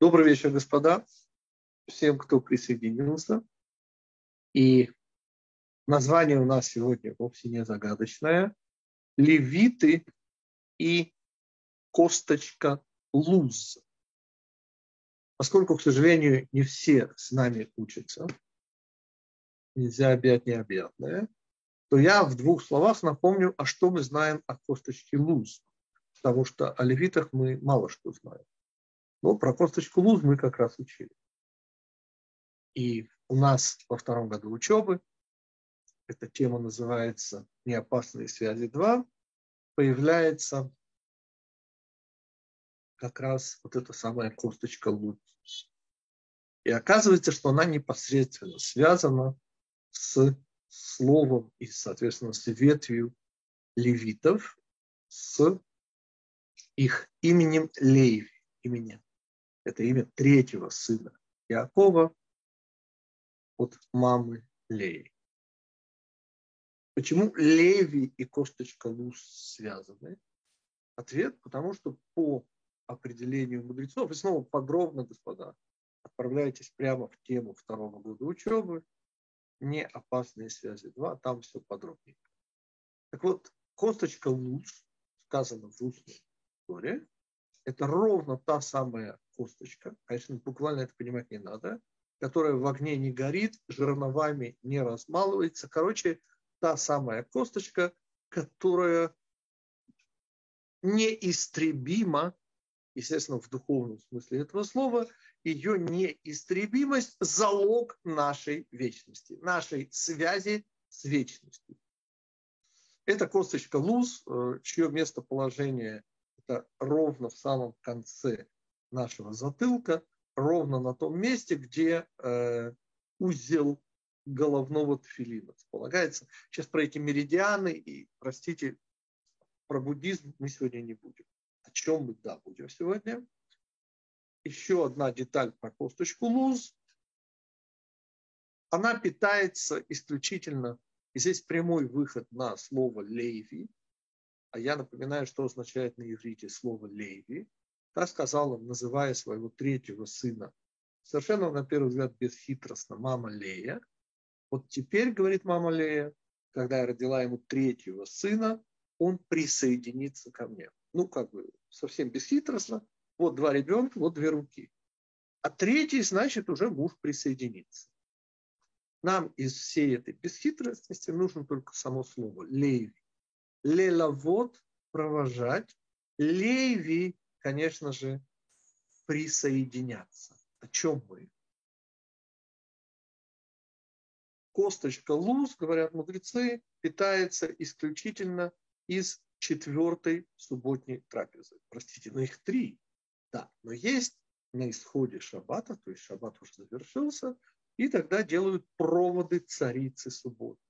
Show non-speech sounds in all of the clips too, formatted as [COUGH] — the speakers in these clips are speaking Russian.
Добрый вечер, господа, всем, кто присоединился. И название у нас сегодня вовсе не загадочное. Левиты и косточка луз. Поскольку, к сожалению, не все с нами учатся, нельзя объять необъятное, то я в двух словах напомню, а что мы знаем о косточке луз. Потому что о левитах мы мало что знаем. Но про косточку луз мы как раз учили. И у нас во втором году учебы, эта тема называется «Неопасные связи 2», появляется как раз вот эта самая косточка луз. И оказывается, что она непосредственно связана с словом и, соответственно, с ветвью левитов, с их именем Леви, именем это имя третьего сына Иакова от мамы Леи. Почему Леви и косточка Луз связаны? Ответ, потому что по определению мудрецов, и снова подробно, господа, отправляйтесь прямо в тему второго года учебы, не опасные связи 2, там все подробнее. Так вот, косточка Луз, сказано в устной истории, это ровно та самая косточка, конечно, буквально это понимать не надо, которая в огне не горит, жерновами не размалывается. Короче, та самая косточка, которая неистребима, естественно, в духовном смысле этого слова, ее неистребимость – залог нашей вечности, нашей связи с вечностью. Это косточка луз, э, чье местоположение это ровно в самом конце нашего затылка, ровно на том месте, где э, узел головного тфилина располагается. Сейчас про эти меридианы и, простите, про буддизм мы сегодня не будем. О чем мы, да, будем сегодня. Еще одна деталь про косточку луз. Она питается исключительно, и здесь прямой выход на слово лейви, а я напоминаю, что означает на иврите слово лейви, так сказала, называя своего третьего сына, совершенно, на первый взгляд, бесхитростно, мама Лея. Вот теперь, говорит мама Лея, когда я родила ему третьего сына, он присоединится ко мне. Ну, как бы совсем бесхитростно. Вот два ребенка, вот две руки. А третий, значит, уже муж присоединится. Нам из всей этой бесхитростности нужно только само слово «леви». Лелавод – провожать, леви конечно же, присоединяться. О чем мы? Косточка луз, говорят мудрецы, питается исключительно из четвертой субботней трапезы. Простите, но их три. Да, но есть на исходе шаббата, то есть шаббат уже завершился, и тогда делают проводы царицы субботы.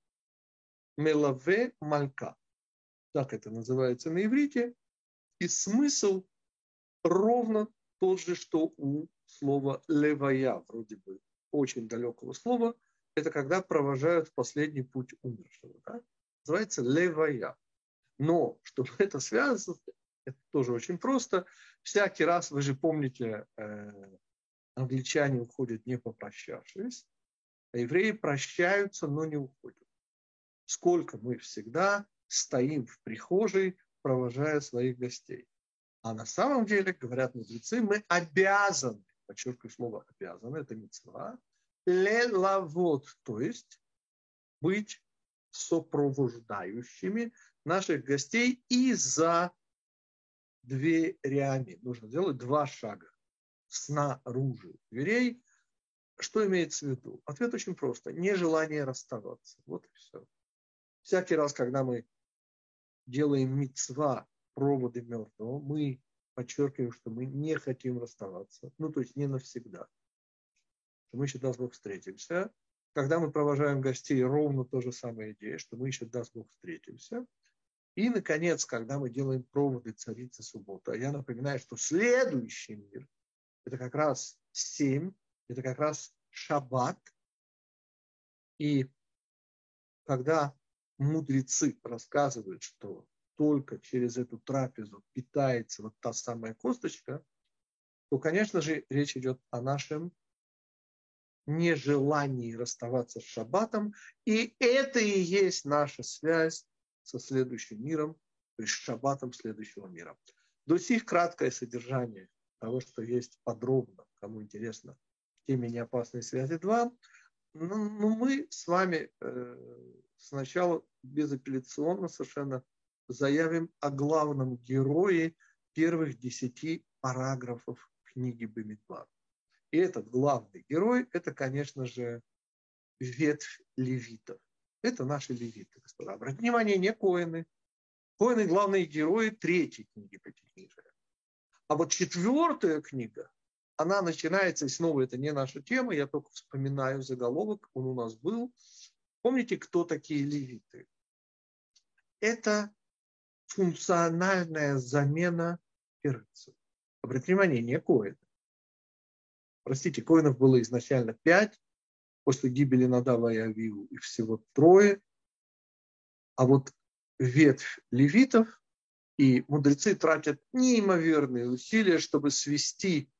Мелаве малька. Так это называется на иврите. И смысл ровно тот же, что у слова левая, вроде бы очень далекого слова, это когда провожают последний путь умершего. Да? Называется левая. Но, чтобы это связано, это тоже очень просто. Всякий раз, вы же помните, э, англичане уходят не попрощавшись, а евреи прощаются, но не уходят. Сколько мы всегда стоим в прихожей, провожая своих гостей. А на самом деле, говорят мудрецы, мы обязаны, подчеркиваю слово обязаны, это мецва, лелавод, то есть быть сопровождающими наших гостей и за дверями. Нужно сделать два шага снаружи дверей. Что имеется в виду? Ответ очень просто. Нежелание расставаться. Вот и все. Всякий раз, когда мы делаем мецва проводы мертвого, мы подчеркиваем, что мы не хотим расставаться. Ну, то есть не навсегда. Что мы еще, даст Бог, встретимся. Когда мы провожаем гостей, ровно то же самая идея, что мы еще, даст Бог, встретимся. И, наконец, когда мы делаем проводы царицы субботы. А я напоминаю, что следующий мир – это как раз семь, это как раз шаббат. И когда мудрецы рассказывают, что только через эту трапезу питается вот та самая косточка, то, конечно же, речь идет о нашем нежелании расставаться с шаббатом. И это и есть наша связь со следующим миром, то есть с шаббатом следующего мира. До сих краткое содержание того, что есть подробно, кому интересно, теме неопасной связи 2. Ну, ну мы с вами э, сначала безапелляционно совершенно заявим о главном герое первых десяти параграфов книги Бамидбар. И этот главный герой, это, конечно же, ветвь левитов. Это наши левиты, господа. Обратите внимание, не коины. Коины – главные герои третьей книги Пятикнижия. А вот четвертая книга, она начинается, и снова это не наша тема, я только вспоминаю заголовок, он у нас был. Помните, кто такие левиты? Это функциональная замена перцев. Обратите внимание, не коины. Простите, коинов было изначально пять, после гибели Надава и Авиу их всего трое. А вот ветвь левитов и мудрецы тратят неимоверные усилия, чтобы свести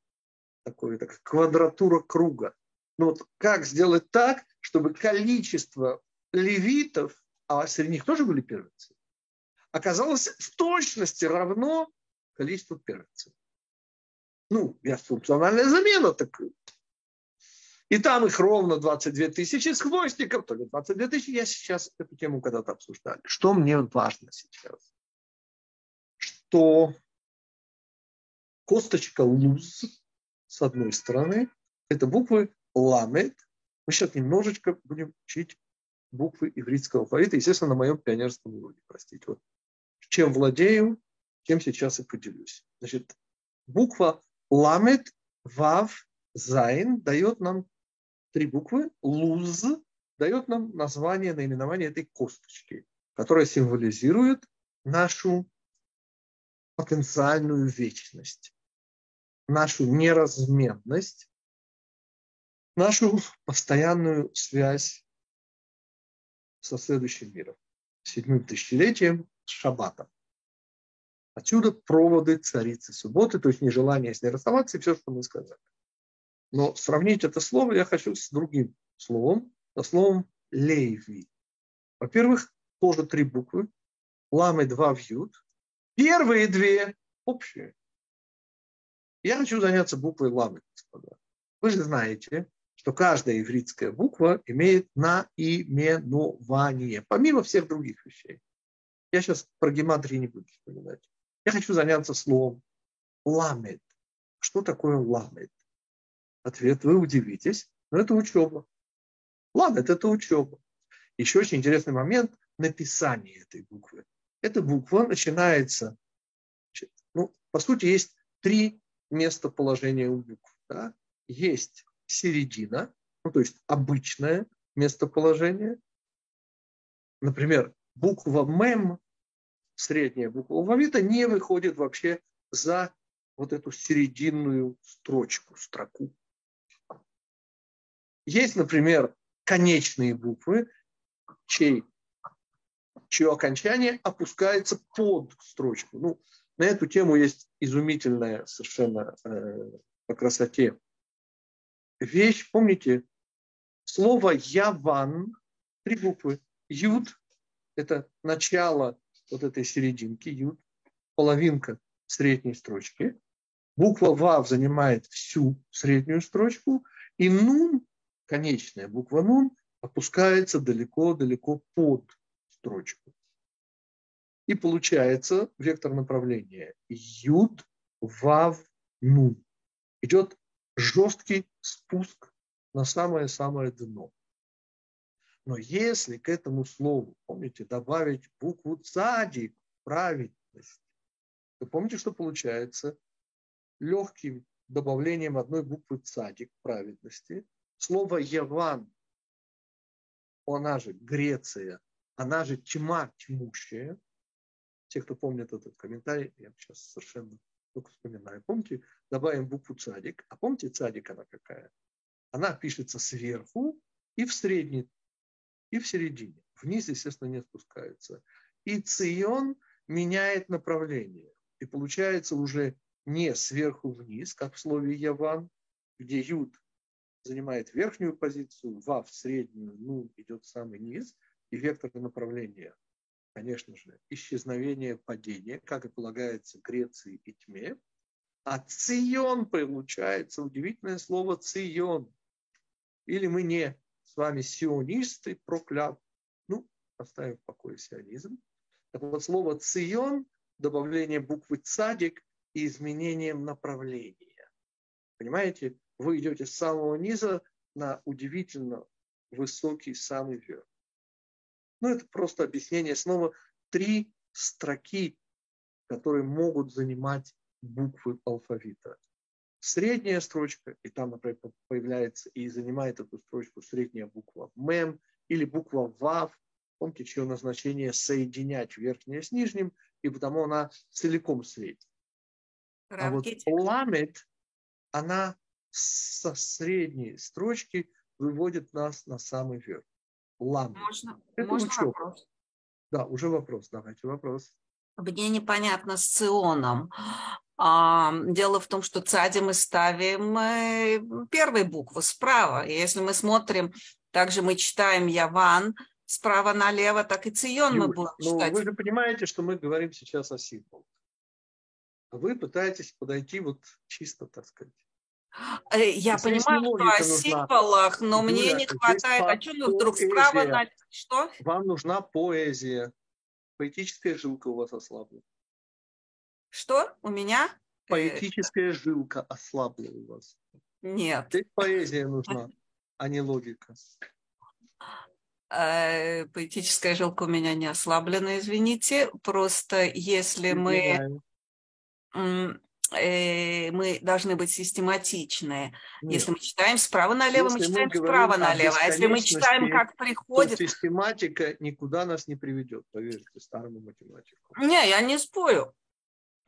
такое, так, квадратура круга. Но ну вот как сделать так, чтобы количество левитов, а среди них тоже были первенцы, оказалось в точности равно количеству первенцев. Ну, я функциональная замена, так и там их ровно 22 тысячи с хвостиком, только 22 тысячи. Я сейчас эту тему когда-то обсуждали. Что мне важно сейчас? Что косточка луз, с одной стороны, это буквы ламет. Мы сейчас немножечко будем учить буквы ивритского алфавита, естественно, на моем пионерском уроке, простите. Вот. Чем владею, тем сейчас и поделюсь. Значит, буква ламет, вав, зайн дает нам три буквы, луз, дает нам название, наименование этой косточки, которая символизирует нашу потенциальную вечность, нашу неразменность, нашу постоянную связь со следующим миром, седьмым тысячелетием, с. Отсюда проводы царицы субботы, то есть нежелание с ней расставаться и все, что мы сказали. Но сравнить это слово я хочу с другим словом, со словом Лейви. Во-первых, тоже три буквы. Ламы два вьют. Первые две общие. Я хочу заняться буквой ламы, господа. Вы же знаете, что каждая ивритская буква имеет наименование, помимо всех других вещей. Я сейчас про гематрии не буду вспоминать. Я хочу заняться словом ламет. Что такое ламет? Ответ вы удивитесь, но это учеба. Ладно, это, учеба. Еще очень интересный момент написания этой буквы. Эта буква начинается, ну, по сути, есть три местоположения у букв. Да? Есть середина, ну, то есть обычное местоположение. Например, буква МЭМ, средняя буква алфавита, не выходит вообще за вот эту серединную строчку, строку. Есть, например, конечные буквы, чей, чье окончание опускается под строчку. Ну, на эту тему есть изумительная совершенно э, по красоте вещь. Помните, слово «яван», три буквы. «Юд» – это начало вот этой серединки, «юд», половинка средней строчки. Буква «вав» занимает всю среднюю строчку, и «нун» конечная буква нун опускается далеко-далеко под строчку. И получается вектор направления юд, вав, нун. Идет жесткий спуск на самое-самое дно. Но если к этому слову, помните, добавить букву цадик, праведность, то помните, что получается? Легким добавлением одной буквы цадик праведности Слово Яван, она же Греция, она же тьма тьмущая. Те, кто помнит этот комментарий, я сейчас совершенно только вспоминаю. Помните, добавим букву цадик. А помните, цадик она какая? Она пишется сверху и в средней, и в середине. Вниз, естественно, не спускается. И цион меняет направление. И получается уже не сверху вниз, как в слове Яван, где Юд занимает верхнюю позицию, Вав среднюю, ну идет самый низ, и вектор направления, конечно же, исчезновение падения, как и полагается Греции и тьме. А Цион получается удивительное слово Цион. Или мы не с вами сионисты, проклят. Ну, оставим в покое сионизм. Так вот, слово Цион, добавление буквы цадик и изменением направления. Понимаете, вы идете с самого низа на удивительно высокий самый верх. Ну, это просто объяснение. Снова три строки, которые могут занимать буквы алфавита. Средняя строчка, и там, например, появляется и занимает эту строчку средняя буква МЭМ или буква ВАВ, помните, чье назначение соединять верхнее с нижним, и потому она целиком средняя. А вот ламет, она со средней строчки выводит нас на самый верх. Ламет. Можно, Это можно вопрос? Да, уже вопрос. Давайте вопрос. Мне непонятно с ционом. А, дело в том, что цади мы ставим э, первую букву справа. И если мы смотрим, также мы читаем Яван справа налево, так и Цион мы будем ну, читать. Вы же понимаете, что мы говорим сейчас о символах. Вы пытаетесь подойти вот чисто, так сказать. Э, я здесь понимаю, что о символах, но Юля, мне не хватает. А что вдруг справа на... Что? Вам нужна поэзия. Поэтическая жилка у вас ослабла. Что? У меня? Э, Поэтическая жилка ослабла у вас. Нет. Здесь поэзия нужна, а не логика. Э, поэтическая жилка у меня не ослаблена, извините. Просто если мы э, мы должны быть систематичны. Нет. Если мы читаем справа налево, если мы читаем мы справа налево. А если мы читаем, как приходит... Систематика никуда нас не приведет, поверьте старому математику. Не, я не спорю.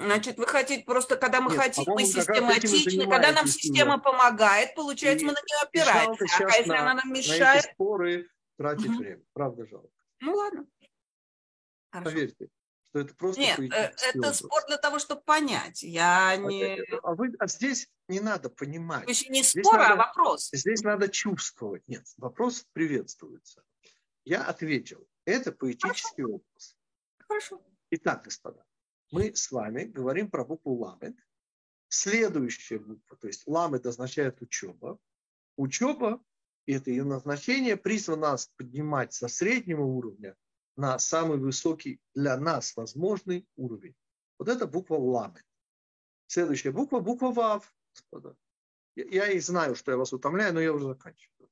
Значит, вы хотите просто, когда мы Нет, хотим быть систематичны, когда нам система уже. помогает, получается, и, мы на нее опираемся. А если на, она нам мешает... На споры тратить угу. время. Правда жалко. Ну ладно. Хорошо. Поверьте, что это просто Нет, э, это образ. спор для того, чтобы понять. Я а не... А, вы, а здесь не надо понимать. Еще не спор, а вопрос. Здесь надо чувствовать. Нет, вопрос приветствуется. Я ответил. Это поэтический Хорошо. образ. Хорошо. Итак, господа, мы с вами говорим про букву ламет. Следующая буква, то есть ламет означает учеба. Учеба, это ее назначение, призвано нас поднимать со среднего уровня на самый высокий для нас возможный уровень. Вот это буква ламет. Следующая буква, буква ВАВ, господа. Я и знаю, что я вас утомляю, но я уже заканчиваю.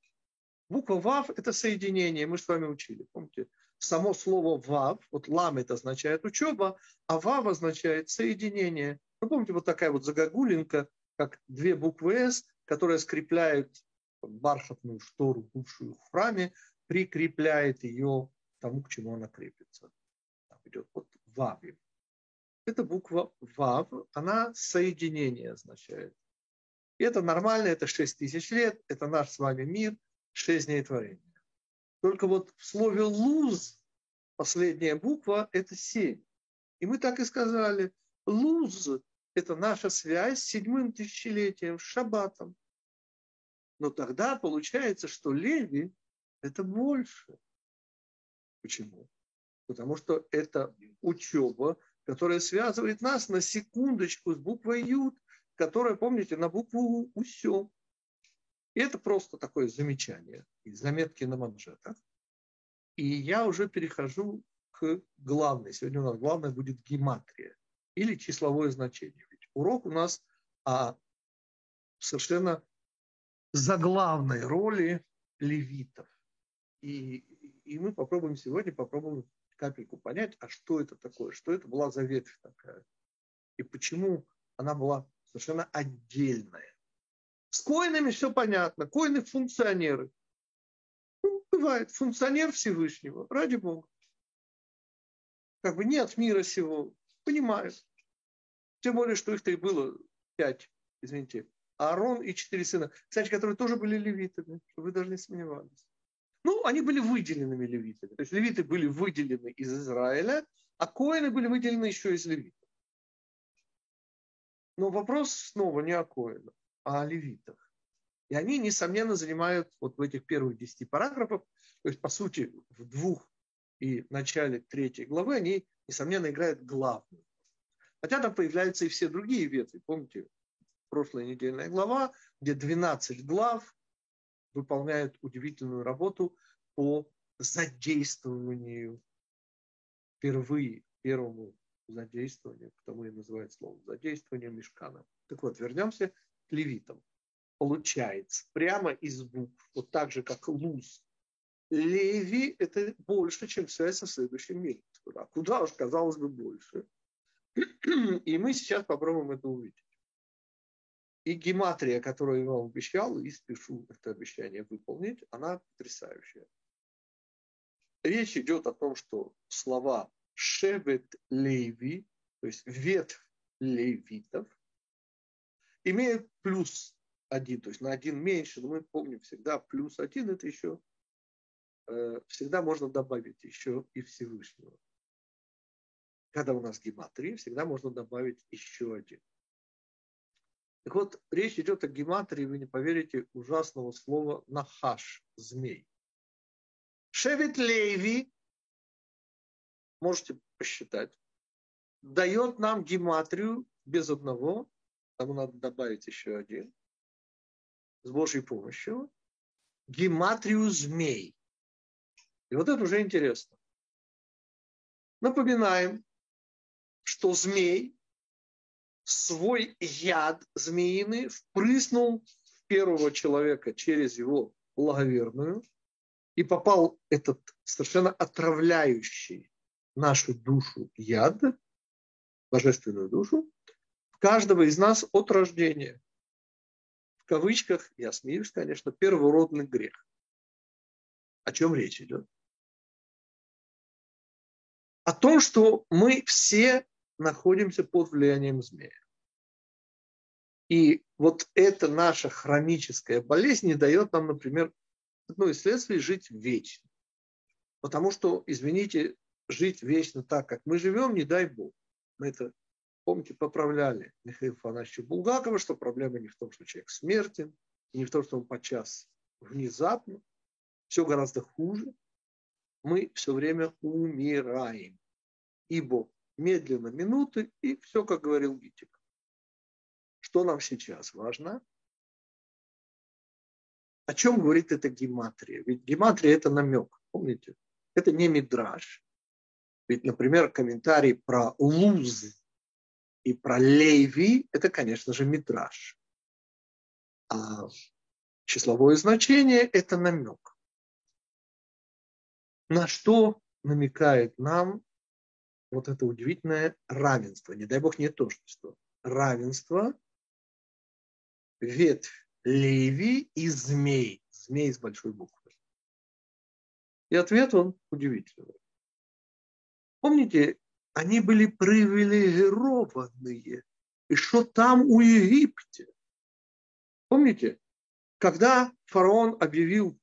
Буква ВАВ – это соединение, мы с вами учили, помните? Само слово «вав», вот «лам» это означает учеба, а «вав» означает соединение. Вы помните, вот такая вот загогулинка, как две буквы «с», которые скрепляют бархатную штору, бывшую в храме, прикрепляет ее к тому, к чему она крепится. Там идет вот «вав». Эта буква «вав», она соединение означает. И это нормально, это 6 тысяч лет, это наш с вами мир, 6 дней творения. Только вот в слове луз последняя буква – это семь. И мы так и сказали, луз – это наша связь с седьмым тысячелетием, с шаббатом. Но тогда получается, что Леви – это больше. Почему? Потому что это учеба, которая связывает нас на секундочку с буквой Юд, которая, помните, на букву Усё. И это просто такое замечание из заметки на манжетах. И я уже перехожу к главной. Сегодня у нас главное будет гематрия или числовое значение. Ведь урок у нас о совершенно заглавной роли левитов. И, и мы попробуем сегодня, попробуем капельку понять, а что это такое, что это была за ветвь такая. И почему она была совершенно отдельная. С коинами все понятно. Коины функционеры. Ну, бывает, функционер Всевышнего, ради Бога. Как бы нет мира сего. Понимаю. Тем более, что их-то и было пять, извините. Аарон и четыре сына. Кстати, которые тоже были левитами, вы даже не сомневались. Ну, они были выделенными левитами. То есть левиты были выделены из Израиля, а коины были выделены еще из левитов. Но вопрос снова не о Коинах, о левитах. И они, несомненно, занимают вот в этих первых десяти параграфах, то есть, по сути, в двух и начале третьей главы, они, несомненно, играют главную. Хотя там появляются и все другие ветви. Помните, прошлая недельная глава, где 12 глав выполняют удивительную работу по задействованию впервые, первому задействованию, потому и называют словом задействование мешкана. Так вот, вернемся левитам. Получается, прямо из букв, вот так же, как луз, Леви – это больше, чем связь со следующим миром. А куда уж, казалось бы, больше. И мы сейчас попробуем это увидеть. И гематрия, которую я вам обещал, и спешу это обещание выполнить, она потрясающая. Речь идет о том, что слова шевет леви, то есть ветвь левитов, имеют плюс один, то есть на один меньше, но мы помним всегда плюс один, это еще э, всегда можно добавить еще и Всевышнего. Когда у нас гематрия, всегда можно добавить еще один. Так вот, речь идет о гематрии, вы не поверите, ужасного слова нахаш, змей. Шевит Леви, можете посчитать, дает нам гематрию без одного, там надо добавить еще один, с Божьей помощью, гематрию змей. И вот это уже интересно. Напоминаем, что змей свой яд змеиный впрыснул в первого человека через его благоверную, и попал этот совершенно отравляющий нашу душу яд, божественную душу, каждого из нас от рождения. В кавычках, я смеюсь, конечно, первородный грех. О чем речь идет? О том, что мы все находимся под влиянием змея. И вот эта наша хроническая болезнь не дает нам, например, одно из следствий – жить вечно. Потому что, извините, жить вечно так, как мы живем, не дай Бог. Мы это, помните, поправляли Михаила Фанасьевича Булгакова, что проблема не в том, что человек смертен, не в том, что он подчас внезапно. Все гораздо хуже. Мы все время умираем. Ибо медленно минуты, и все, как говорил Гитик. Что нам сейчас важно? О чем говорит эта гематрия? Ведь гематрия – это намек, помните? Это не мидраж. Ведь, например, комментарий про луз и про леви – это, конечно же, мидраж. А числовое значение – это намек. На что намекает нам вот это удивительное равенство, не дай бог не то, что равенство, ветвь Леви и змей, змей с большой буквы. И ответ он удивительный. Помните, они были привилегированные. И что там у Египте? Помните, когда фараон объявил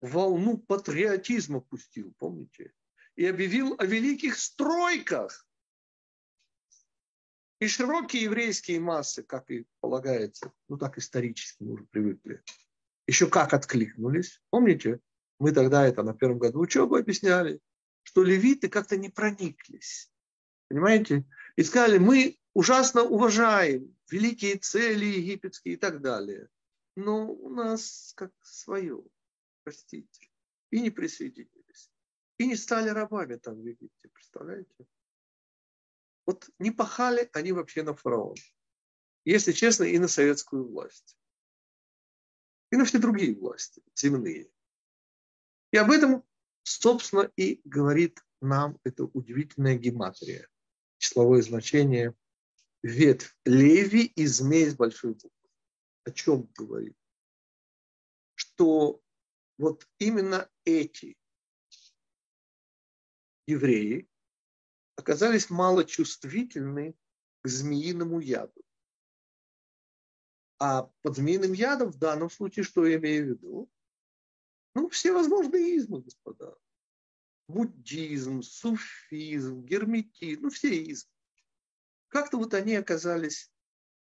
волну патриотизма пустил, помните? и объявил о великих стройках. И широкие еврейские массы, как и полагается, ну так исторически мы уже привыкли, еще как откликнулись. Помните, мы тогда это на первом году учебы объясняли, что левиты как-то не прониклись. Понимаете? И сказали, мы ужасно уважаем великие цели египетские и так далее. Но у нас как свое, простите. И не присоединились и не стали рабами там в Египте, представляете? Вот не пахали они вообще на фараона. Если честно, и на советскую власть. И на все другие власти, земные. И об этом, собственно, и говорит нам эта удивительная гематрия. Числовое значение ветвь леви и змей с большой буквы. О чем говорит? Что вот именно эти евреи оказались малочувствительны к змеиному яду. А под змеиным ядом в данном случае, что я имею в виду? Ну, все возможные измы, господа. Буддизм, суфизм, герметизм, ну, все измы. как-то вот они оказались,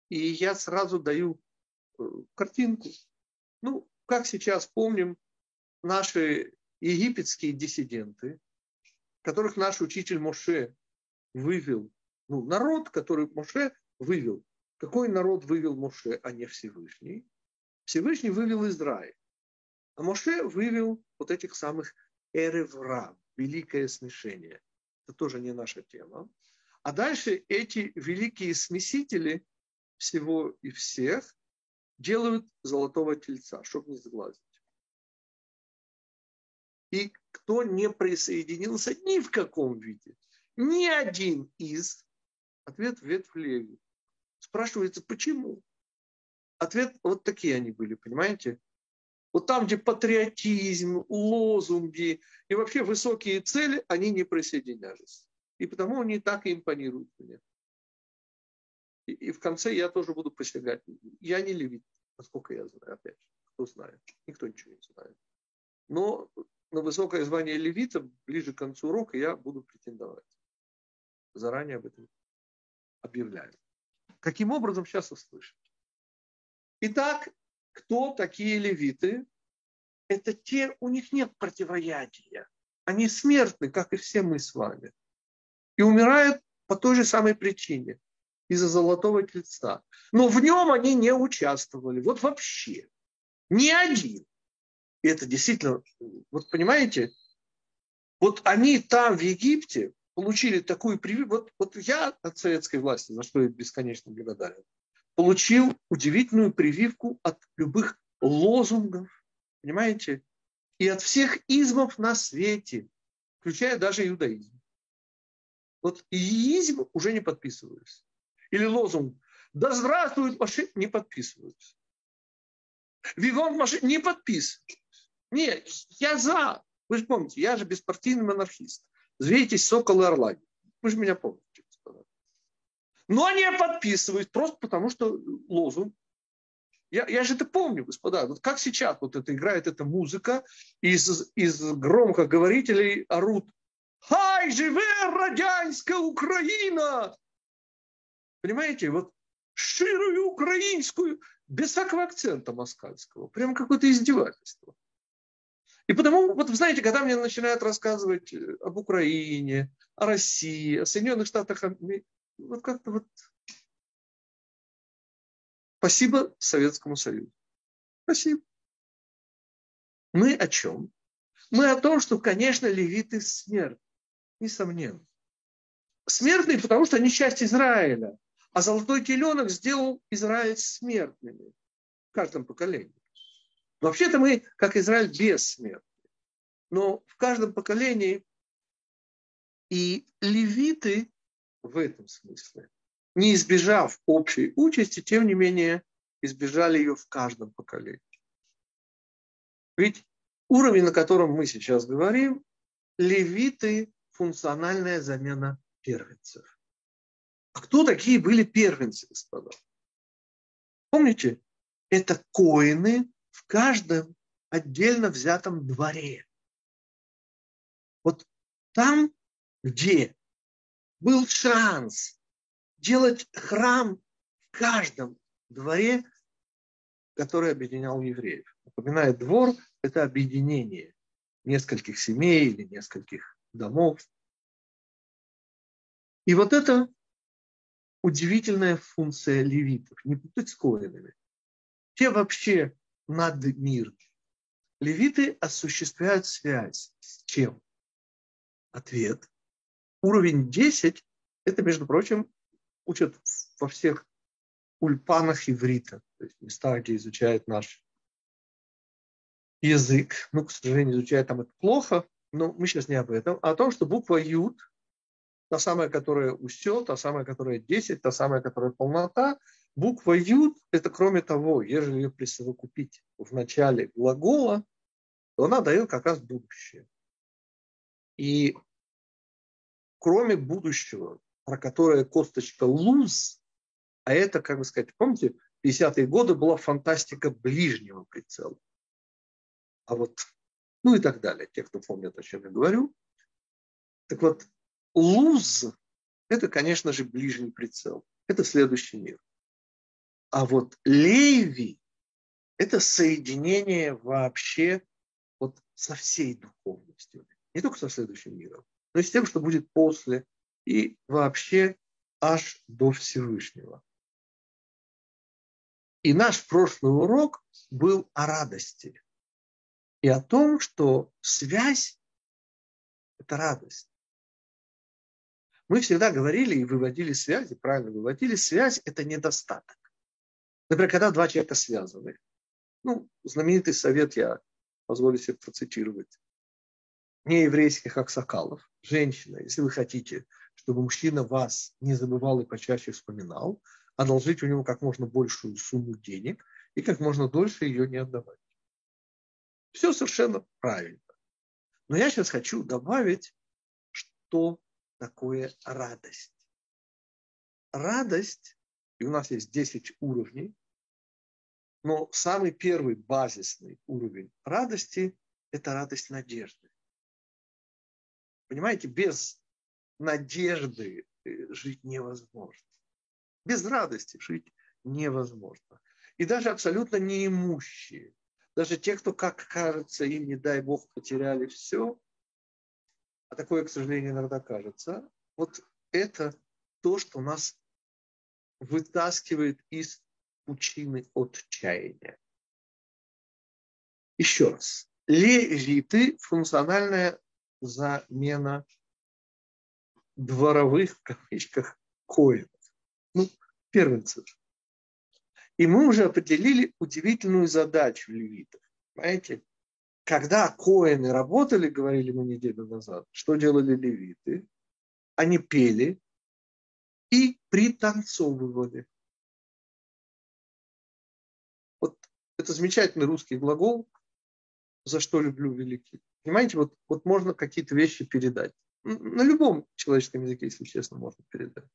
и я сразу даю э, картинку. Ну, как сейчас помним, наши египетские диссиденты, которых наш учитель Моше вывел, ну, народ, который Моше вывел. Какой народ вывел Моше, а не Всевышний? Всевышний вывел Израиль. А Моше вывел вот этих самых Эревра, великое смешение. Это тоже не наша тема. А дальше эти великие смесители всего и всех делают золотого тельца, чтобы не сглазить. И кто не присоединился ни в каком виде, ни один из, ответ ветвь Леви. Спрашивается, почему? Ответ, вот такие они были, понимаете? Вот там, где патриотизм, лозунги и вообще высокие цели, они не присоединялись. И потому они так и импонируют мне. И, и в конце я тоже буду посягать. Я не левит, насколько я знаю, опять же. Кто знает? Никто ничего не знает. Но на высокое звание левита ближе к концу урока я буду претендовать. Заранее об этом объявляю. Каким образом сейчас услышать? Итак, кто такие левиты? Это те, у них нет противоядия. Они смертны, как и все мы с вами. И умирают по той же самой причине, из-за золотого тельца. Но в нем они не участвовали. Вот вообще. Ни один. И это действительно, вот понимаете, вот они там в Египте получили такую прививку. Вот, вот я от советской власти, за что я бесконечно благодарен, получил удивительную прививку от любых лозунгов, понимаете, и от всех измов на свете, включая даже иудаизм. Вот иизм уже не подписываюсь. Или лозунг «Да здравствует Машин» не подписываюсь. Вивон Машин не подписываюсь. Нет, я за. Вы же помните, я же беспартийный монархист. Звейтесь, сокол и орла. Вы же меня помните. Но не подписывают просто потому, что лозунг. Я, я же это помню, господа. Вот как сейчас вот это играет эта музыка, из, из громкоговорителей орут «Хай живе радянська Украина!» Понимаете, вот ширую украинскую, без всякого акцента москальского. Прям какое-то издевательство. И потому, вот вы знаете, когда мне начинают рассказывать э, об Украине, о России, о Соединенных Штатах, вот как-то вот спасибо Советскому Союзу. Спасибо. Мы о чем? Мы о том, что, конечно, левиты смерть. Несомненно. Смертные, потому что они часть Израиля. А золотой теленок сделал Израиль смертными в каждом поколении. Вообще-то мы, как Израиль, бессмертны. Но в каждом поколении и левиты в этом смысле, не избежав общей участи, тем не менее избежали ее в каждом поколении. Ведь уровень, на котором мы сейчас говорим, левиты – функциональная замена первенцев. А кто такие были первенцы, господа? Помните, это коины в каждом отдельно взятом дворе. Вот там, где был шанс делать храм в каждом дворе, который объединял евреев. Напоминаю, двор – это объединение нескольких семей или нескольких домов. И вот это удивительная функция левитов, не путать с коинами. Те вообще над миром. Левиты осуществляют связь с чем? Ответ. Уровень 10 – это, между прочим, учат во всех ульпанах иврита, то есть места, где изучают наш язык. Ну, к сожалению, изучают там это плохо, но мы сейчас не об этом, а о том, что буква Юд, та самая, которая усё, та самая, которая 10, та самая, которая полнота, Буква Юд – это кроме того, если ее присовокупить в начале глагола, то она дает как раз будущее. И кроме будущего, про которое косточка луз, а это, как бы сказать, помните, 50-е годы была фантастика ближнего прицела. А вот, ну и так далее, те, кто помнят, о чем я говорю. Так вот, луз это, конечно же, ближний прицел. Это следующий мир. А вот Леви – это соединение вообще вот со всей духовностью. Не только со следующим миром, но и с тем, что будет после, и вообще аж до Всевышнего. И наш прошлый урок был о радости и о том, что связь – это радость. Мы всегда говорили и выводили связи, правильно выводили, связь – это недостаток. Например, когда два человека связаны. Ну, знаменитый совет я позволю себе процитировать. Нееврейских аксакалов. Женщина, если вы хотите, чтобы мужчина вас не забывал и почаще вспоминал, одолжить у него как можно большую сумму денег и как можно дольше ее не отдавать. Все совершенно правильно. Но я сейчас хочу добавить, что такое радость. Радость, и у нас есть 10 уровней, но самый первый базисный уровень радости – это радость надежды. Понимаете, без надежды э, жить невозможно. Без радости жить невозможно. И даже абсолютно неимущие, даже те, кто, как кажется, им, не дай бог, потеряли все, а такое, к сожалению, иногда кажется, вот это то, что нас вытаскивает из пучины отчаяния. Еще раз. Левиты – функциональная замена дворовых, в кавычках, коинов ну, первенцев. И мы уже определили удивительную задачу левитов. Понимаете? Когда коины работали, говорили мы неделю назад, что делали левиты? Они пели и пританцовывали. Вот это замечательный русский глагол, за что люблю великий. Понимаете, вот, вот можно какие-то вещи передать. На любом человеческом языке, если честно, можно передать.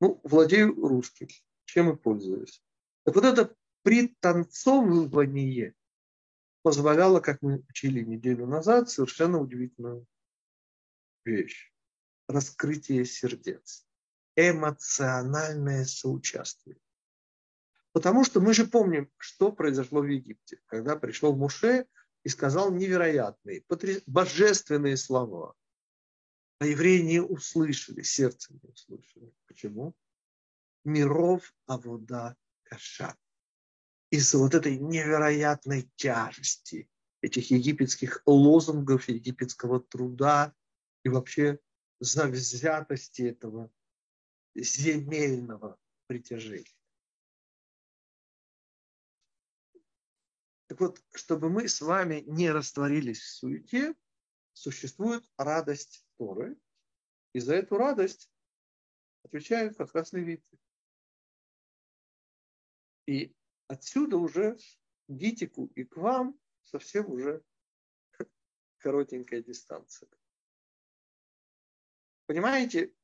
Ну, владею русским, чем и пользуюсь. Так вот это пританцовывание позволяло, как мы учили неделю назад, совершенно удивительную вещь. Раскрытие сердец. Эмоциональное соучастие. Потому что мы же помним, что произошло в Египте, когда пришел Муше и сказал невероятные, божественные слова. А евреи не услышали, сердце не услышали. Почему? Миров Авода Каша. Из-за вот этой невероятной тяжести этих египетских лозунгов, египетского труда и вообще завзятости этого земельного притяжения. Так вот, чтобы мы с вами не растворились в суете, существует радость Торы, и за эту радость отвечают как раз левиты. И отсюда уже Гитику и к вам совсем уже [LAUGHS] коротенькая дистанция. Понимаете,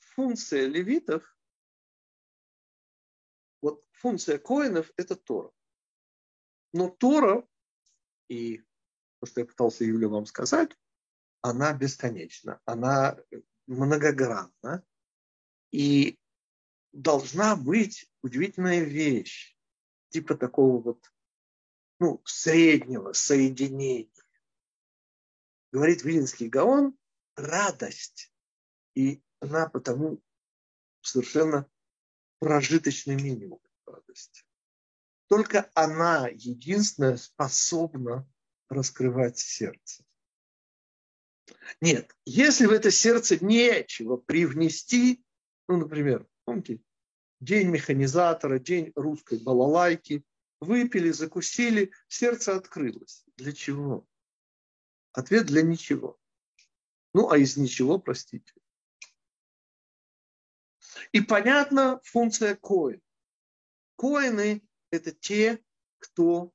функция левитов, вот функция коинов – это Тора. Но Тора, и то, что я пытался Юля вам сказать, она бесконечна, она многогранна. И должна быть удивительная вещь, типа такого вот ну, среднего соединения. Говорит Вилинский Гаон, радость. И она потому совершенно прожиточный минимум радости. Только она единственная способна раскрывать сердце. Нет, если в это сердце нечего привнести, ну, например, помните, день механизатора, день русской балалайки, выпили, закусили, сердце открылось. Для чего? Ответ для ничего. Ну, а из ничего, простите. И понятна функция коин. Коины – это те, кто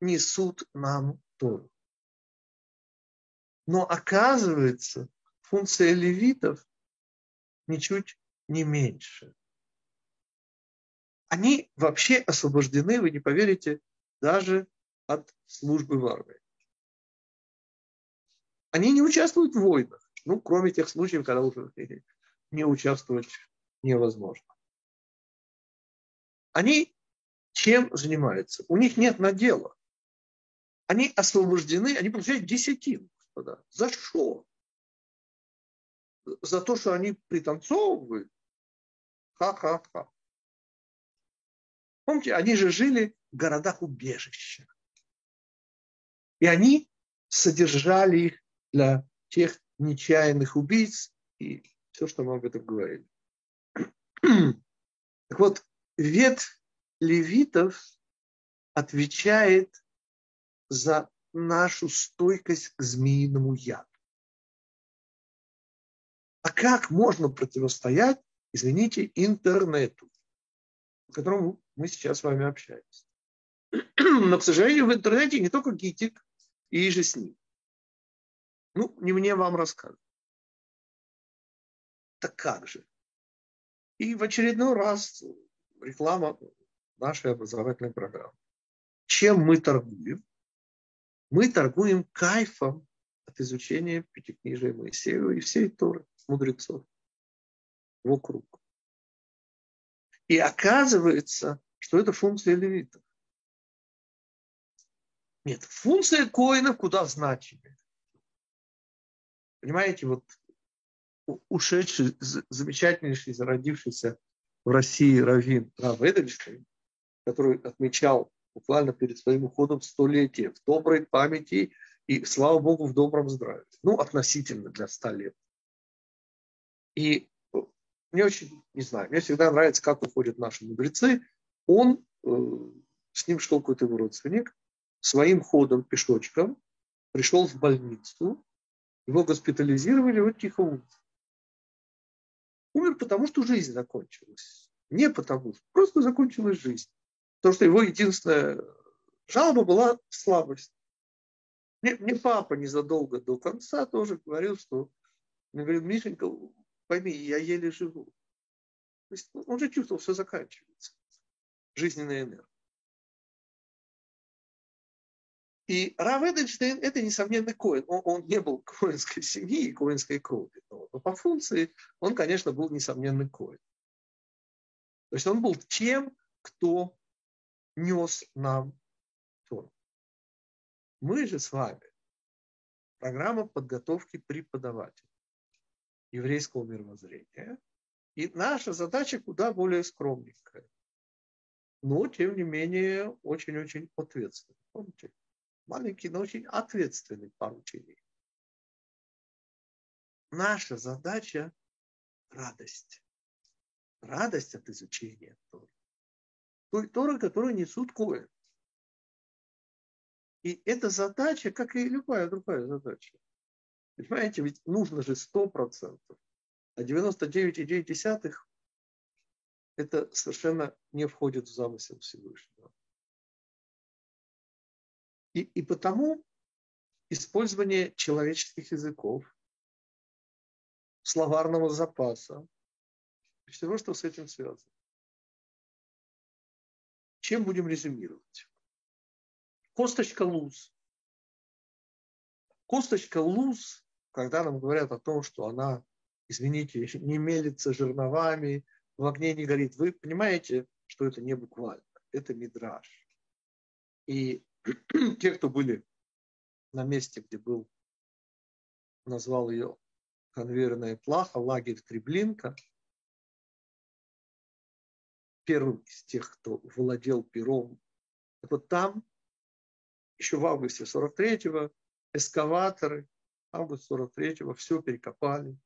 несут нам Тору. Но оказывается, функция левитов ничуть не меньше. Они вообще освобождены, вы не поверите, даже от службы в армии. Они не участвуют в войнах. Ну, кроме тех случаев, когда уже не участвовать невозможно. Они чем занимаются? У них нет надела. Они освобождены, они получают десятину, господа. За что? За то, что они пританцовывают? Ха-ха-ха. Помните, они же жили в городах убежища. И они содержали их для тех нечаянных убийц и все, что мы об этом говорили. [CLEARS THROAT] Так вот, вет левитов отвечает за нашу стойкость к змеиному яду. А как можно противостоять, извините, интернету, по которому мы сейчас с вами общаемся? [CLEARS THROAT] Но, к сожалению, в интернете не только гитик и же с ним. Ну, не мне вам рассказывать. Так как же? И в очередной раз реклама нашей образовательной программы. Чем мы торгуем? Мы торгуем кайфом от изучения Пятикнижия Моисеева и всей Торы мудрецов вокруг. И оказывается, что это функция левитов. Нет, функция коинов куда значимее. Понимаете, вот ушедший, замечательнейший, зародившийся в России Равин Рав Эдельштейн, который отмечал буквально перед своим уходом столетие в доброй памяти и, слава Богу, в добром здравии. Ну, относительно для ста лет. И мне очень, не знаю, мне всегда нравится, как уходят наши мудрецы. Он, э, с ним шел какой-то его родственник, своим ходом, пешочком, пришел в больницу, его госпитализировали, вот тихо умер. Умер, потому что жизнь закончилась. Не потому что, просто закончилась жизнь. Потому что его единственная жалоба была слабость. Мне, мне папа незадолго до конца тоже говорил, что он говорит, Мишенька, пойми, я еле живу. То есть он же чувствовал, что заканчивается жизненная энергия. И Рав Эдельштейн – это несомненный коин. Он, он не был коинской семьи и коинской крови. Но, но по функции он, конечно, был несомненный коин. То есть он был тем, кто нес нам Тору. Мы же с вами программа подготовки преподавателей еврейского мировоззрения. И наша задача куда более скромненькая. Но, тем не менее, очень-очень ответственная. Помните? маленький, но очень ответственный порученик. Наша задача – радость. Радость от изучения Торы. Той Торы, которую несут коин. И эта задача, как и любая другая задача. Понимаете, ведь нужно же 100%. А 99,9 это совершенно не входит в замысел Всевышнего. И, и потому использование человеческих языков, словарного запаса, всего, что с этим связано. Чем будем резюмировать? Косточка луз. Косточка луз, когда нам говорят о том, что она, извините, [LAUGHS] не мелится жерновами, в огне не горит, вы понимаете, что это не буквально, это мидраж. И [CLEARS THROAT] те, кто были на месте, где был, назвал ее конвейерная плаха, лагерь Треблинка, первым из тех, кто владел пером. Так вот там, еще в августе 43-го, эскаваторы, август 43-го, все перекопали.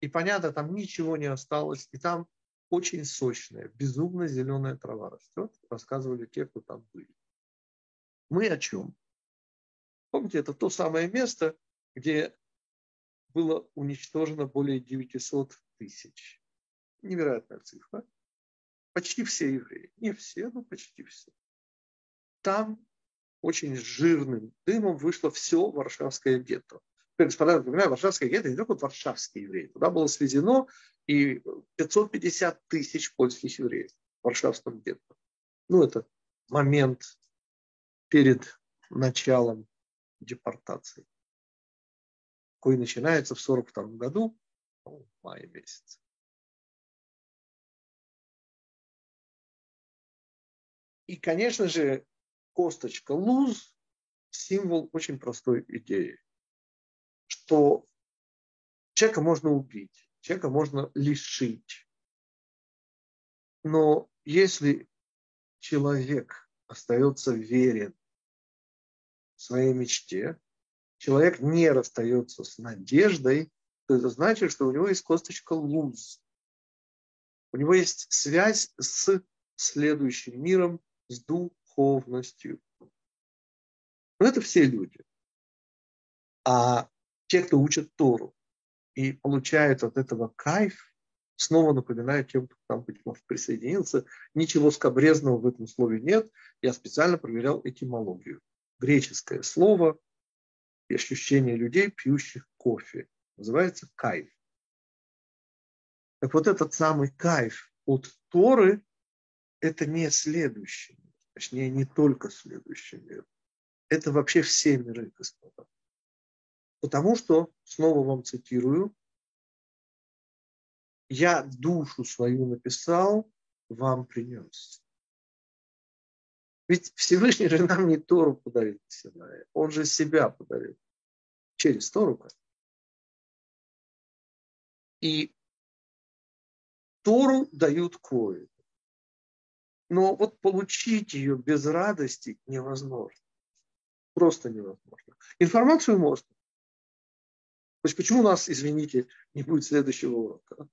И понятно, там ничего не осталось. И там очень сочная, безумно зеленая трава растет. Рассказывали те, кто там были. Мы о чем? Помните, это то самое место, где было уничтожено более 900 тысяч. Невероятная цифра. Почти все евреи. Не все, но почти все. Там очень жирным дымом вышло все Варшавское гетто. Господа, напоминаю, Варшавское гетто не только варшавские евреи. Туда было свезено и 550 тысяч польских евреев в Варшавском гетто. Ну, это момент перед началом депортации. который начинается в 42 году, в мае месяце. И, конечно же, косточка луз – символ очень простой идеи, что человека можно убить, человека можно лишить. Но если человек остается верен своей мечте, человек не расстается с надеждой, то это значит, что у него есть косточка луз. У него есть связь с следующим миром, с духовностью. Но это все люди. А те, кто учат Тору и получают от этого кайф, снова напоминаю тем, кто там, быть может, присоединился, ничего скобрезного в этом слове нет. Я специально проверял этимологию. Греческое слово и ощущение людей, пьющих кофе. Называется кайф. Так вот этот самый кайф от Торы – это не следующий мир, точнее, не только следующий мир. Это вообще все миры, господа. Потому что, снова вам цитирую, я душу свою написал, вам принес. Ведь Всевышний же нам не Тору подарил он же себя подарил через Тору. И Тору дают коины. Но вот получить ее без радости невозможно. Просто невозможно. Информацию можно. То есть почему у нас, извините, не будет следующего урока?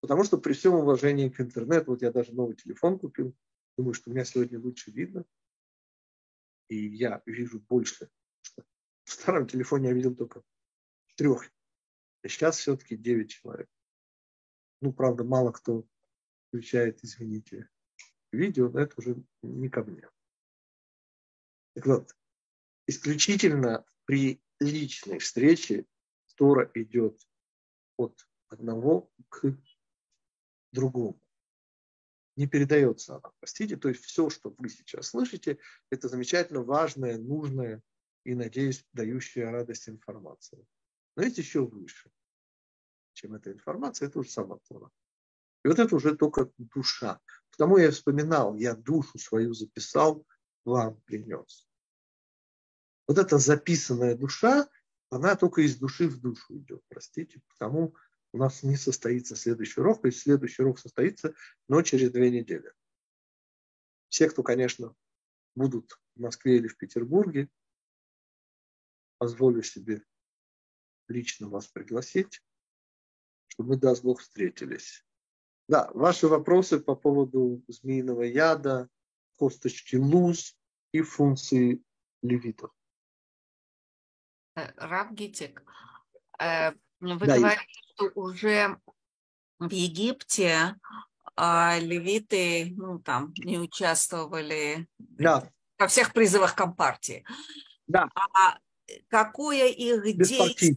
Потому что при всем уважении к интернету, вот я даже новый телефон купил, думаю, что меня сегодня лучше видно. И я вижу больше. В старом телефоне я видел только трех. А сейчас все-таки девять человек. Ну, правда, мало кто включает, извините, видео, но это уже не ко мне. Так вот, исключительно при личной встрече Тора идет от одного к другому. Не передается она, простите. То есть все, что вы сейчас слышите, это замечательно важная, нужная и, надеюсь, дающая радость информация. Но есть еще выше, чем эта информация, это уже сама Тора. И вот это уже только душа. Потому я вспоминал, я душу свою записал, вам принес. Вот эта записанная душа, она только из души в душу идет, простите. Потому у нас не состоится следующий урок, то следующий урок состоится, но через две недели. Все, кто, конечно, будут в Москве или в Петербурге, позволю себе лично вас пригласить, чтобы мы, даст Бог, встретились. Да, ваши вопросы по поводу змеиного яда, косточки луз и функции левитов. Раб Гитик, э, вы да, говорите, что уже в Египте а, левиты ну, там, не участвовали да. во всех призывах Компартии. Да. А какое их действие...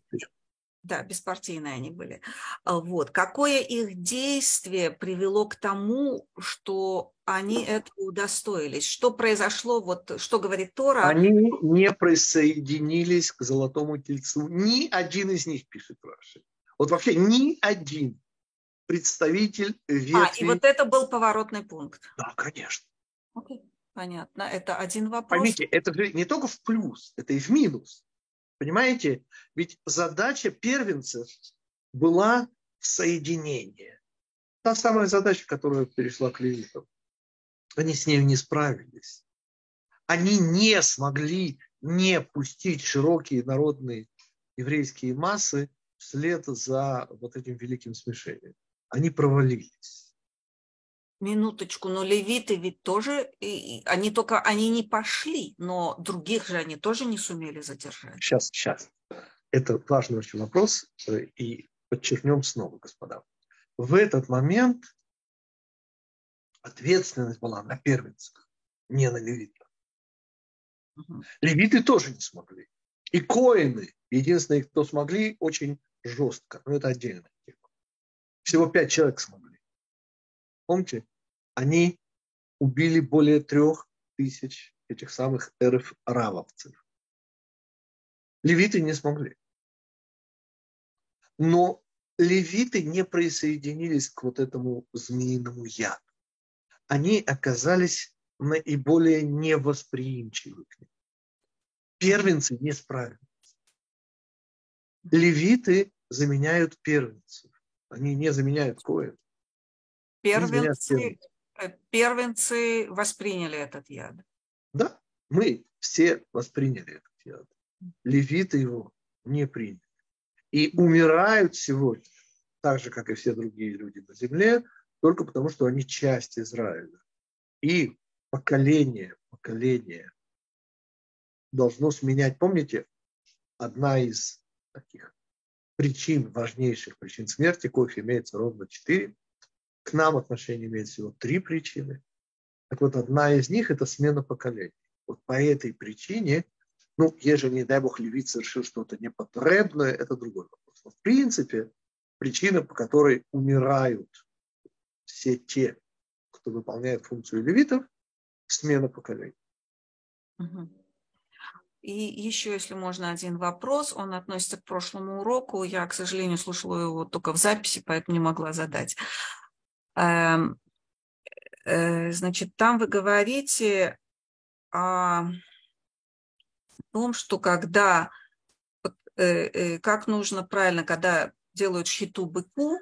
Да, беспартийные они были. А, вот. Какое их действие привело к тому, что они этого удостоились? Что произошло, вот что говорит Тора? Они не присоединились к Золотому Тельцу. Ни один из них, пишет Раши. Вот вообще ни один представитель ветви... А, и вот это был поворотный пункт. Да, конечно. Окей, понятно. Это один вопрос. Поймите, это не только в плюс, это и в минус. Понимаете? Ведь задача первенцев была соединение. Та самая задача, которая перешла к левитам. Они с ней не справились. Они не смогли не пустить широкие народные еврейские массы вслед за вот этим великим смешением. Они провалились. Минуточку, но левиты ведь тоже, они только, они не пошли, но других же они тоже не сумели задержать. Сейчас, сейчас. Это важный очень вопрос, э, и подчеркнем снова, господа. В этот момент ответственность была на первенцах, не на левитах. Угу. Левиты тоже не смогли. И коины, единственные, кто смогли, очень жестко. Но это отдельная тема. Всего пять человек смогли. Помните? Они убили более трех тысяч этих самых эрф равовцев. Левиты не смогли. Но левиты не присоединились к вот этому змеиному яду. Они оказались наиболее невосприимчивы к нему. Первенцы не справились. Левиты заменяют первенцев. Они не заменяют коин. Первенцы, э, первенцы восприняли этот яд. Да, мы все восприняли этот яд. Левиты его не приняли. И умирают сегодня, так же, как и все другие люди на земле, только потому, что они часть Израиля. И поколение, поколение должно сменять. Помните, одна из таких причин, важнейших причин смерти, коих имеется ровно четыре. К нам отношение имеет всего три причины. Так вот, одна из них – это смена поколений. Вот по этой причине, ну, ежели, не дай бог, левит совершил что-то непотребное, это другой вопрос. Но в принципе, причина, по которой умирают все те, кто выполняет функцию левитов, смена поколений. И еще, если можно, один вопрос. Он относится к прошлому уроку. Я, к сожалению, слушала его только в записи, поэтому не могла задать. Эм, э, значит, там вы говорите о том, что когда, э, э, как нужно правильно, когда делают щиту быку,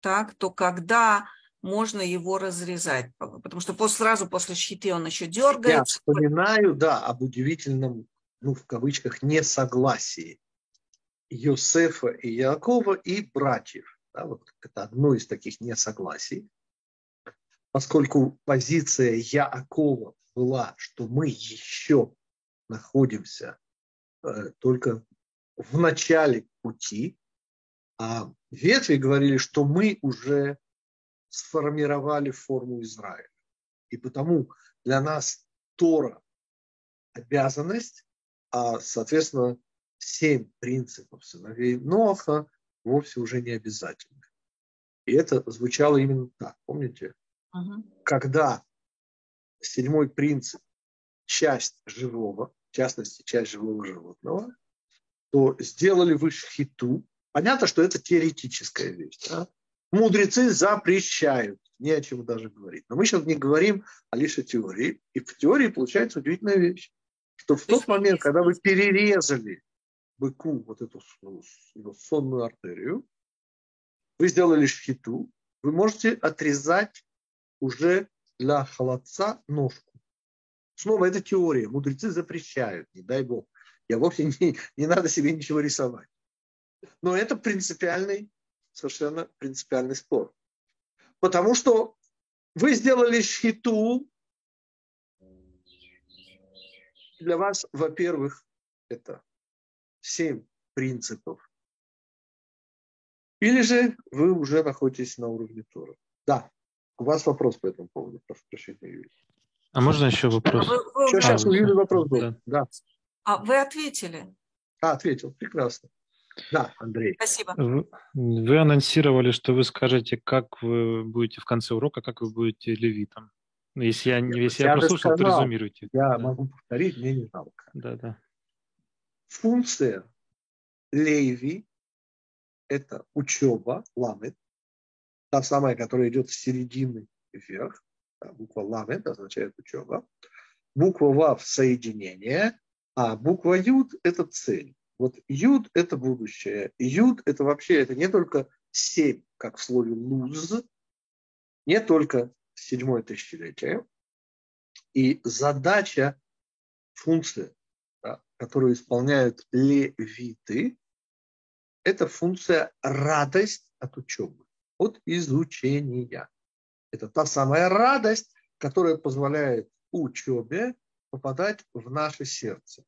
так, то когда можно его разрезать, потому что после, сразу после щиты он еще дергается. Я вспоминаю, да, об удивительном ну, в кавычках, несогласии Йосефа и Якова и братьев. Да, вот это одно из таких несогласий. Поскольку позиция Яакова была, что мы еще находимся э, только в начале пути, а ветви говорили, что мы уже сформировали форму Израиля. И потому для нас Тора обязанность, а, соответственно, семь принципов сыновей Ноаха вовсе уже не обязательны. И это звучало именно так, помните? Угу. Когда седьмой принцип – часть живого, в частности, часть живого животного, то сделали вы хиту. Понятно, что это теоретическая вещь. Да? Мудрецы запрещают, не о чем даже говорить. Но мы сейчас не говорим а лишь о теории. И в теории получается удивительная вещь что в тот момент, когда вы перерезали быку вот эту его сонную артерию, вы сделали шхиту, вы можете отрезать уже для холодца ножку. Снова это теория. Мудрецы запрещают, не дай бог. Я вовсе не, не надо себе ничего рисовать. Но это принципиальный, совершенно принципиальный спор. Потому что вы сделали шхиту для вас, во-первых, это семь принципов. Или же вы уже находитесь на уровне Тора. Да, у вас вопрос по этому поводу, прошу прощения, Юрий. А можно еще вопрос? Вы, вы, сейчас, сейчас у Юрия вопрос был. Да. да. А вы ответили? А, ответил, прекрасно. Да, Андрей. Спасибо. Вы, вы анонсировали, что вы скажете, как вы будете в конце урока, как вы будете левитом. Если я, не, если я, я прослушал, сказал, то резюмируйте. Я да. могу повторить, мне не жалко. Да, да. Функция Леви – это учеба, ламет, та самая, которая идет с середины вверх. Да, буква ламет означает учеба. Буква вав – соединение, а буква юд – это цель. Вот юд – это будущее. Юд – это вообще, это не только семь, как в слове луз, не только седьмое тысячелетие. И задача, функция, которую исполняют левиты, это функция радость от учебы, от изучения. Это та самая радость, которая позволяет учебе попадать в наше сердце.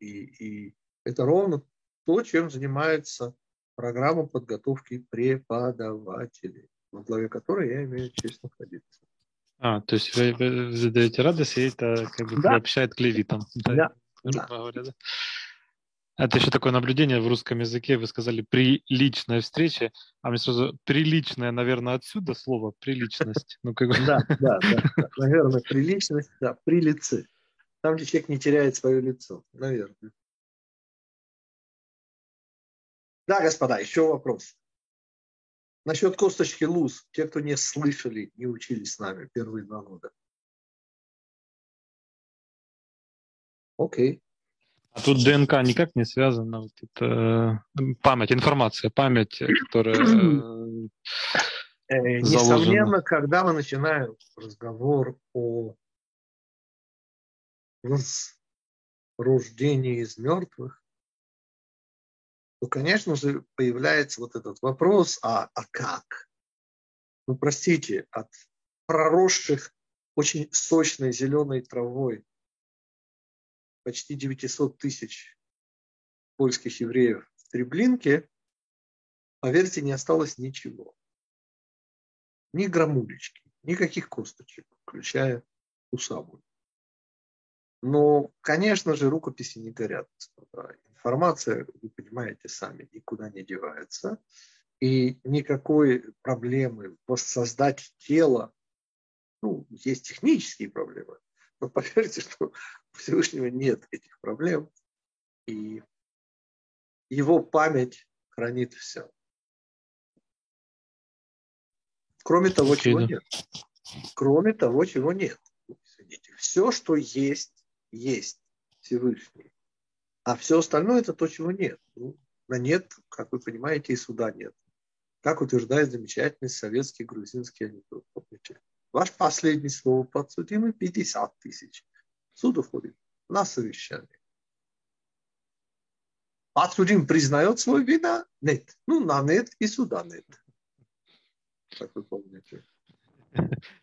И, и это ровно то, чем занимается программа подготовки преподавателей во главе которой я имею честь находиться. А, то есть вы, вы задаете радость, и это как бы да. приобщает к левитам. Да. да. Говоря, да. Это еще такое наблюдение в русском языке. Вы сказали «приличная встреча», а мне сразу «приличная», наверное, отсюда слово «приличность». Ну, как. Да, да, да, наверное, «приличность», да, «при лице». Там, где человек не теряет свое лицо, наверное. Да, господа, еще вопрос. Насчет косточки луз. Те, кто не слышали, не учились с нами первые два года. Окей. А тут ДНК никак не связана. Вот это, э, память, информация, память, которая э, э Несомненно, когда мы начинаем разговор о рождении из мертвых, то, конечно же, появляется вот этот вопрос, а, а как? Ну, простите, от проросших очень сочной зеленой травой почти 900 тысяч польских евреев в Треблинке, поверьте, не осталось ничего. Ни грамулечки, никаких косточек, включая усабу. Но, конечно же, рукописи не горят. Информация, вы понимаете сами, никуда не девается. И никакой проблемы воссоздать тело, ну, есть технические проблемы, но поверьте, [LAUGHS] что у Всевышнего нет этих проблем, и его память хранит все. Кроме того, чего нет. Кроме того, чего нет. Извините. Все, что есть, есть Всевышний. А все остальное это то, чего нет. Ну, на нет, как вы понимаете, и суда нет. Как утверждает замечательный советский грузинский анекдот. Помните? Ваш последний слово подсудимый 50 тысяч. Суд уходит на совещание. Подсудим признает свою вина? Нет. Ну, на нет и суда нет. Как вы помните.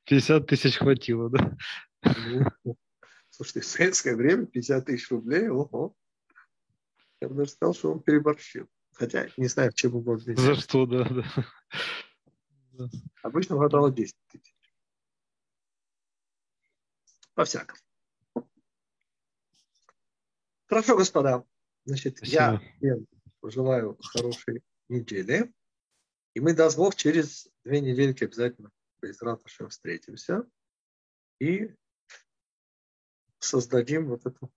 50 тысяч хватило, да? Ну, слушайте, в советское время 50 тысяч рублей, ого. Я бы даже сказал, что он переборщил. Хотя не знаю, чем его можно За что, да, да. Обычно хватало 10 тысяч. По-всякому. Хорошо, господа. Значит, Спасибо. я всем желаю хорошей недели. И мы, даст Бог, через две недельки обязательно без ратушем встретимся. И создадим вот эту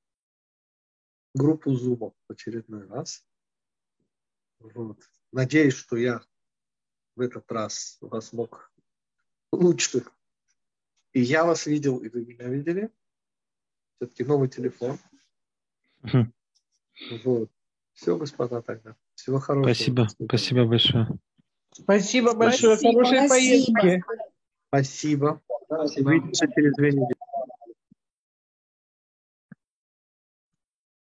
группу зумов в очередной раз. Вот. Надеюсь, что я в этот раз вас смог лучше и я вас видел, и вы меня видели. Все-таки новый телефон. Угу. Вот. Все, господа, тогда. Всего хорошего. Спасибо. Спасибо большое. Спасибо большое. Спасибо. Хорошей поездки. Спасибо. Спасибо. Увидимся через две недели.